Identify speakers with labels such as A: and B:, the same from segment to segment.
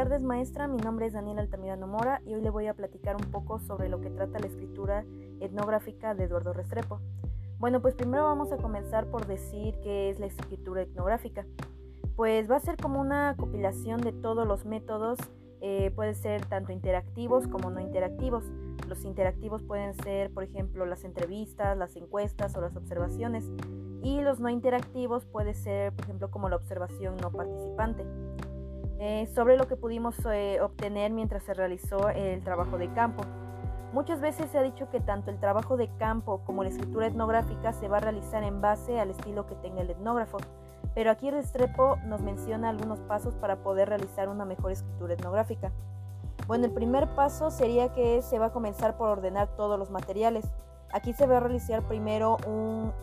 A: tardes maestra, mi nombre es Daniel Altamirano Mora y hoy le voy a platicar un poco sobre lo que trata la escritura etnográfica de Eduardo Restrepo. Bueno, pues primero vamos a comenzar por decir qué es la escritura etnográfica. Pues va a ser como una compilación de todos los métodos, eh, puede ser tanto interactivos como no interactivos. Los interactivos pueden ser, por ejemplo, las entrevistas, las encuestas o las observaciones. Y los no interactivos puede ser, por ejemplo, como la observación no participante. Eh, sobre lo que pudimos eh, obtener mientras se realizó el trabajo de campo. Muchas veces se ha dicho que tanto el trabajo de campo como la escritura etnográfica se va a realizar en base al estilo que tenga el etnógrafo, pero aquí Restrepo nos menciona algunos pasos para poder realizar una mejor escritura etnográfica. Bueno, el primer paso sería que se va a comenzar por ordenar todos los materiales. Aquí se va a realizar primero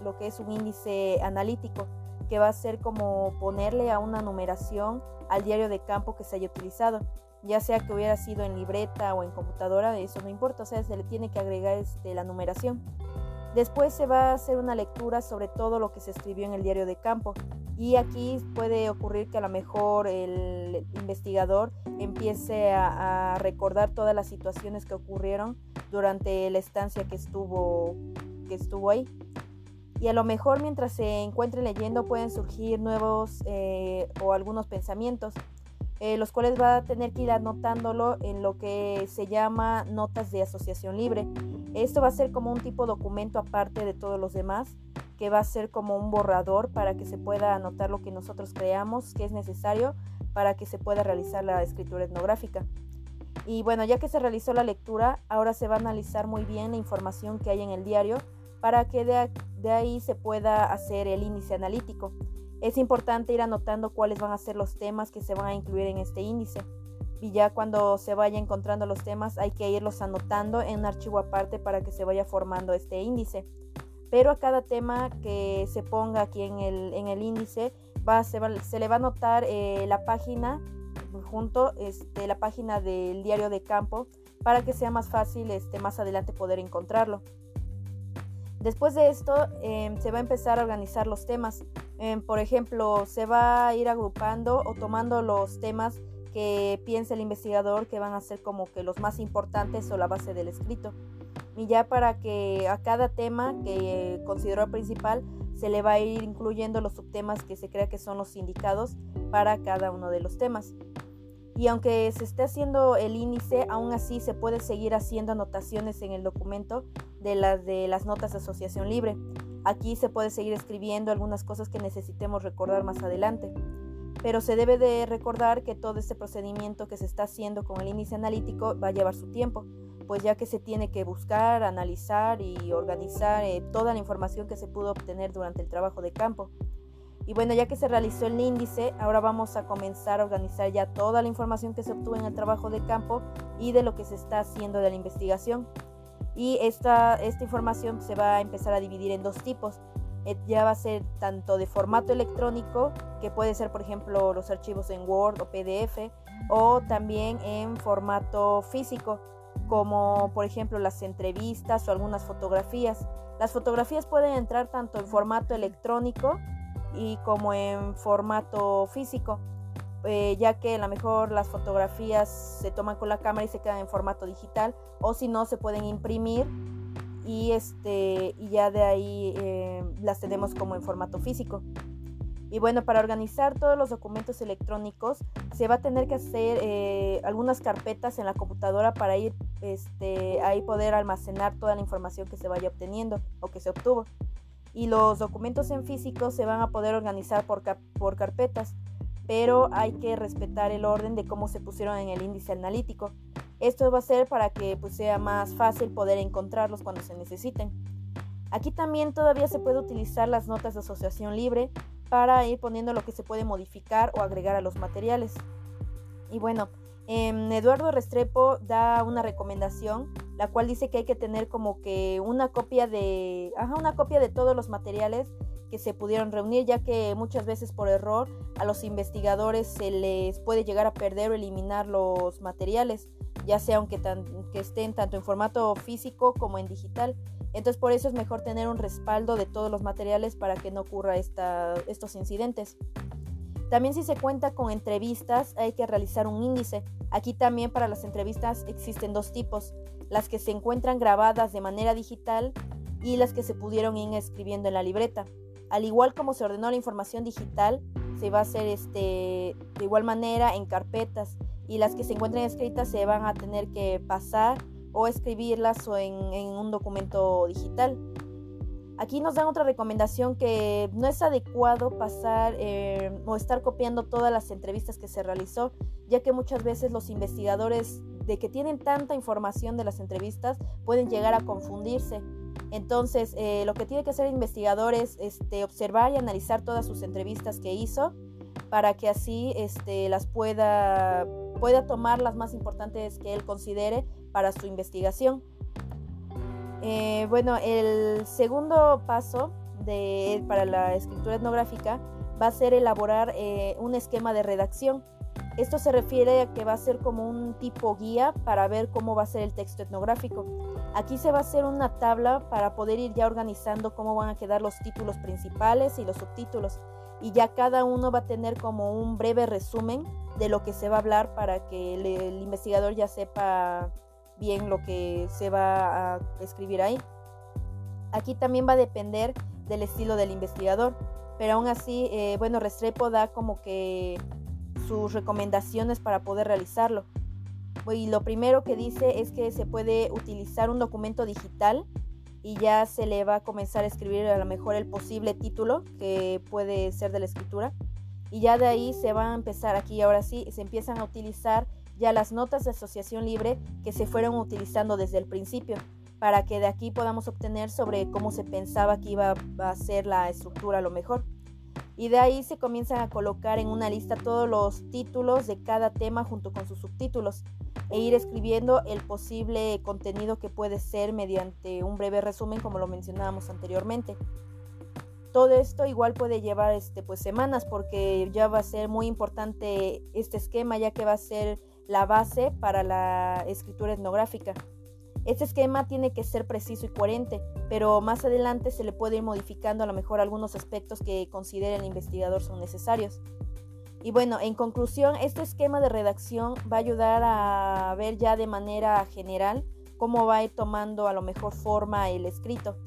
A: lo que es un índice analítico, que va a ser como ponerle a una numeración al diario de campo que se haya utilizado, ya sea que hubiera sido en libreta o en computadora, eso no importa, o sea, se le tiene que agregar este, la numeración. Después se va a hacer una lectura sobre todo lo que se escribió en el diario de campo. Y aquí puede ocurrir que a lo mejor el investigador empiece a, a recordar todas las situaciones que ocurrieron durante la estancia que estuvo, que estuvo ahí y a lo mejor mientras se encuentre leyendo pueden surgir nuevos eh, o algunos pensamientos, eh, los cuales va a tener que ir anotándolo en lo que se llama notas de asociación libre. Esto va a ser como un tipo de documento aparte de todos los demás, que va a ser como un borrador para que se pueda anotar lo que nosotros creamos que es necesario para que se pueda realizar la escritura etnográfica. Y bueno, ya que se realizó la lectura, ahora se va a analizar muy bien la información que hay en el diario para que de, ahí se pueda hacer el índice analítico. Es importante ir anotando cuáles van a ser los temas que se van a incluir en este índice. Y ya cuando se vaya encontrando los temas hay que irlos anotando en un archivo aparte para que se vaya formando este índice. Pero a cada tema que se ponga aquí en el, índice se, le va a anotar eh, la página junto este, la página del diario de campo para que sea más fácil este, más adelante poder encontrarlo. Después de esto em, se va a empezar a organizar los temas. Em, por ejemplo, se va a ir agrupando o tomando los temas que piensa el investigador que van a ser como que los más importantes o la base del escrito. Y ya para que a cada tema que consideró principal se le va a ir incluyendo los subtemas que se crea que son los indicados para cada uno de los temas. Y aunque se esté haciendo el índice, aún así se puede seguir haciendo anotaciones en el documento de las notas de asociación libre. Aquí se puede seguir escribiendo algunas cosas que necesitemos recordar más adelante. Pero se debe de recordar que todo este procedimiento que se está haciendo con el índice analítico va a llevar su tiempo, pues ya que se tiene que buscar, analizar y organizar eh, toda la información que se pudo obtener durante el trabajo de campo. Y bueno, ya que se realizó el índice, ahora vamos a comenzar a organizar ya toda la información que se obtuvo en el trabajo de campo y de lo que se está haciendo de la investigación y esta, esta información se va a empezar a dividir en dos tipos. Eh, ya va a ser tanto de formato electrónico, que puede ser por ejemplo los archivos en Word o PDF, o también en formato físico, como por ejemplo las entrevistas o algunas fotografías. Las fotografías pueden entrar tanto en formato electrónico y como en formato físico. Eh, ya que a lo mejor las fotografías se toman con la cámara y se quedan en formato digital, o si no, se pueden imprimir y, este, y ya de ahí eh, las tenemos como en formato físico. Y bueno, para organizar todos los documentos electrónicos se va a tener que hacer eh, algunas carpetas en la computadora para ir este, ahí poder almacenar toda la información que se vaya obteniendo o que se obtuvo. Y los documentos en físico se van a poder organizar por, por carpetas pero hay que respetar el orden de cómo se pusieron en el índice analítico. Esto va a ser para que pues, sea más fácil poder encontrarlos cuando se necesiten. Aquí también todavía se puede utilizar las notas de asociación libre para ir poniendo lo que se puede modificar o agregar a los materiales. Y bueno, em, Eduardo Restrepo da una recomendación, la cual dice que hay que tener como que una copia de, una copia de todos los materiales que se pudieron reunir, ya que muchas veces por error a los investigadores se les puede llegar a perder o eliminar los materiales, ya sea aunque que estén tanto en formato físico como en digital. Entonces por eso es mejor tener un respaldo de todos los materiales para que no ocurra estos incidentes. También si se cuenta con entrevistas hay que realizar un índice. Aquí también para las entrevistas existen dos tipos, las que se encuentran grabadas de manera digital y las que se pudieron ir escribiendo en la libreta. Al igual como se ordenó la información digital, se va a hacer este, de igual manera en carpetas y las que se encuentren escritas se van a tener que pasar o escribirlas o en un documento digital. Aquí nos dan otra recomendación que no es adecuado pasar eh, o estar copiando todas las entrevistas que se realizó, ya que muchas veces los investigadores de que tienen tanta información de las entrevistas pueden llegar a confundirse. Entonces, eh, lo que tiene que hacer el investigador es este, observar y analizar todas sus entrevistas que hizo para que así este, las pueda, pueda tomar las más importantes que él considere para su investigación. Eh, bueno, el segundo paso de, para la escritura etnográfica va a ser elaborar eh, un esquema de redacción. Esto se refiere a que va a ser como un tipo guía para ver cómo va a ser el texto etnográfico. Aquí se va a hacer una tabla para poder ir ya organizando cómo van a quedar los títulos principales y los subtítulos. Y ya cada uno va a tener como un breve resumen de lo que se va a hablar para que el investigador ya sepa bien lo que se va a escribir ahí. Aquí también va a depender del estilo del investigador, pero aún así, eh, bueno, Restrepo da como que sus recomendaciones para poder realizarlo. Y lo primero que dice es que se puede utilizar un documento digital y ya se le va a comenzar a escribir a lo mejor el posible título que puede ser de la escritura. Y ya de ahí se va a empezar aquí, ahora sí, se empiezan a utilizar ya las notas de asociación libre que se fueron utilizando desde el principio, para que de aquí podamos obtener sobre cómo se pensaba que iba a ser la estructura a lo mejor. Y de ahí se comienzan a colocar en una lista todos los títulos de cada tema junto con sus subtítulos e ir escribiendo el posible contenido que puede ser mediante un breve resumen como lo mencionábamos anteriormente. Todo esto igual puede llevar este, pues, semanas porque ya va a ser muy importante este esquema ya que va a ser la base para la escritura etnográfica. Este esquema tiene que ser preciso y coherente, pero más adelante se le puede ir modificando a lo mejor algunos aspectos que considere el investigador son necesarios. Y bueno, en conclusión, este esquema de redacción va a ayudar a ver ya de manera general cómo va a ir tomando a lo mejor forma el escrito.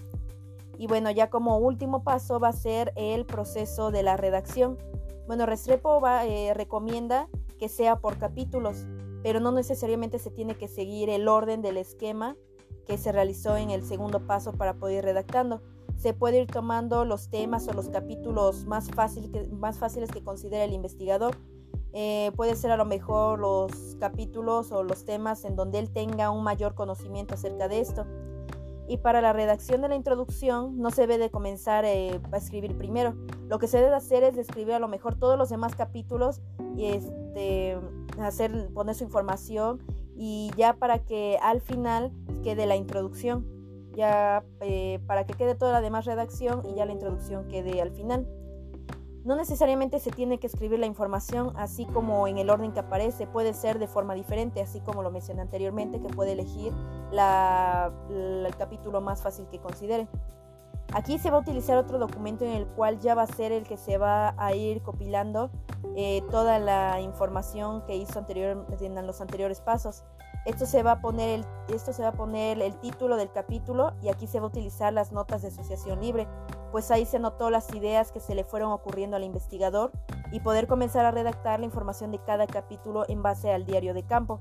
A: Y bueno, ya como último paso va a ser el proceso de la redacción. Bueno, Restrepo eh, recomienda que sea por capítulos, pero no necesariamente se tiene que seguir el orden del esquema que se realizó en el segundo paso para poder ir redactando. Se puede ir tomando los temas o los capítulos más, fácil más fáciles que considere el investigador. Eh, puede ser a lo mejor los capítulos o los temas en donde él tenga un mayor conocimiento acerca de esto. Y para la redacción de la introducción no se debe de comenzar eh, a escribir primero. Lo que se debe hacer es escribir a lo mejor todos los demás capítulos y este, hacer, poner su información y ya para que al final quede la introducción. Ya eh, para que quede toda la demás redacción y ya la introducción quede al final. No necesariamente se tiene que escribir la información así como en el orden que aparece, puede ser de forma diferente, así como lo mencioné anteriormente, que puede elegir el capítulo más fácil que considere. Aquí se va a utilizar otro documento en el cual ya va a ser el que se va a ir copilando eh, toda la información que hizo anterior, en los anteriores pasos. Esto se, va a poner el, esto se va a poner el título del capítulo y aquí se va a utilizar las notas de asociación libre pues ahí se anotó las ideas que se le fueron ocurriendo al investigador y poder comenzar a redactar la información de cada capítulo en base al diario de campo.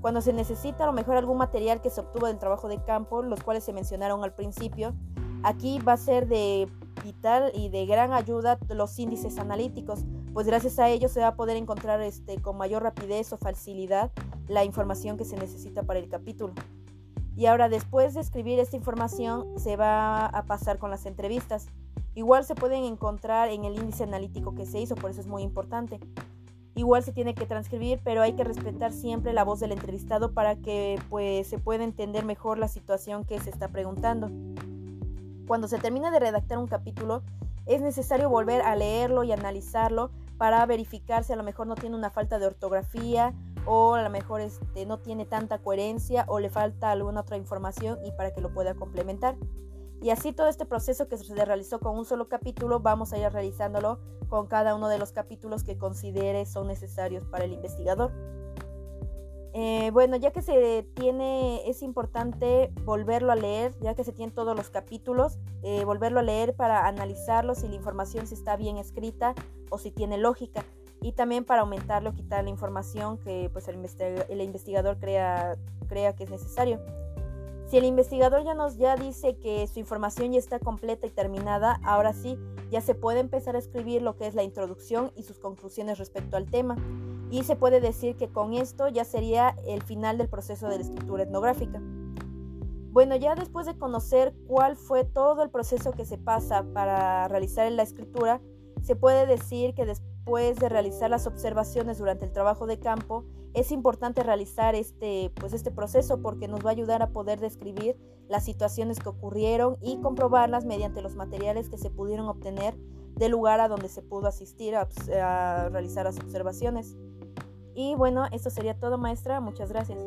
A: Cuando se necesita a lo mejor algún material que se obtuvo del trabajo de campo, los cuales se mencionaron al principio, aquí va a ser de vital y de gran ayuda los índices analíticos, pues gracias a ellos se va a poder encontrar este, con mayor rapidez o facilidad la información que se necesita para el capítulo. Y ahora después de escribir esta información se va a pasar con las entrevistas. Igual se pueden encontrar en el índice analítico que se hizo, por eso es muy importante. Igual se tiene que transcribir, pero hay que respetar siempre la voz del entrevistado para que pues, se pueda entender mejor la situación que se está preguntando. Cuando se termina de redactar un capítulo, es necesario volver a leerlo y analizarlo para verificar si a lo mejor no tiene una falta de ortografía o a lo mejor este, no tiene tanta coherencia o le falta alguna otra información y para que lo pueda complementar. Y así todo este proceso que se realizó con un solo capítulo, vamos a ir realizándolo con cada uno de los capítulos que considere son necesarios para el investigador. Eh, bueno, ya que se tiene, es importante volverlo a leer, ya que se tienen todos los capítulos, eh, volverlo a leer para analizarlo si la información si está bien escrita o si tiene lógica y también para aumentarlo, quitar la información que pues, el, investigador crea, crea que es necesario. Si el investigador ya nos ya dice que su información ya está completa y terminada, ahora sí, ya se puede empezar a escribir lo que es la introducción y sus conclusiones respecto al tema. Y se puede decir que con esto ya sería el final del proceso de la escritura etnográfica. Bueno, ya después de conocer cuál fue todo el proceso que se pasa para realizar la escritura, se puede decir que después de realizar las observaciones durante el trabajo de campo, es importante realizar este, pues este proceso porque nos va a ayudar a poder describir las situaciones que ocurrieron y comprobarlas mediante los materiales que se pudieron obtener del lugar a donde se pudo asistir a, a realizar las observaciones. Y bueno, esto sería todo maestra, muchas gracias.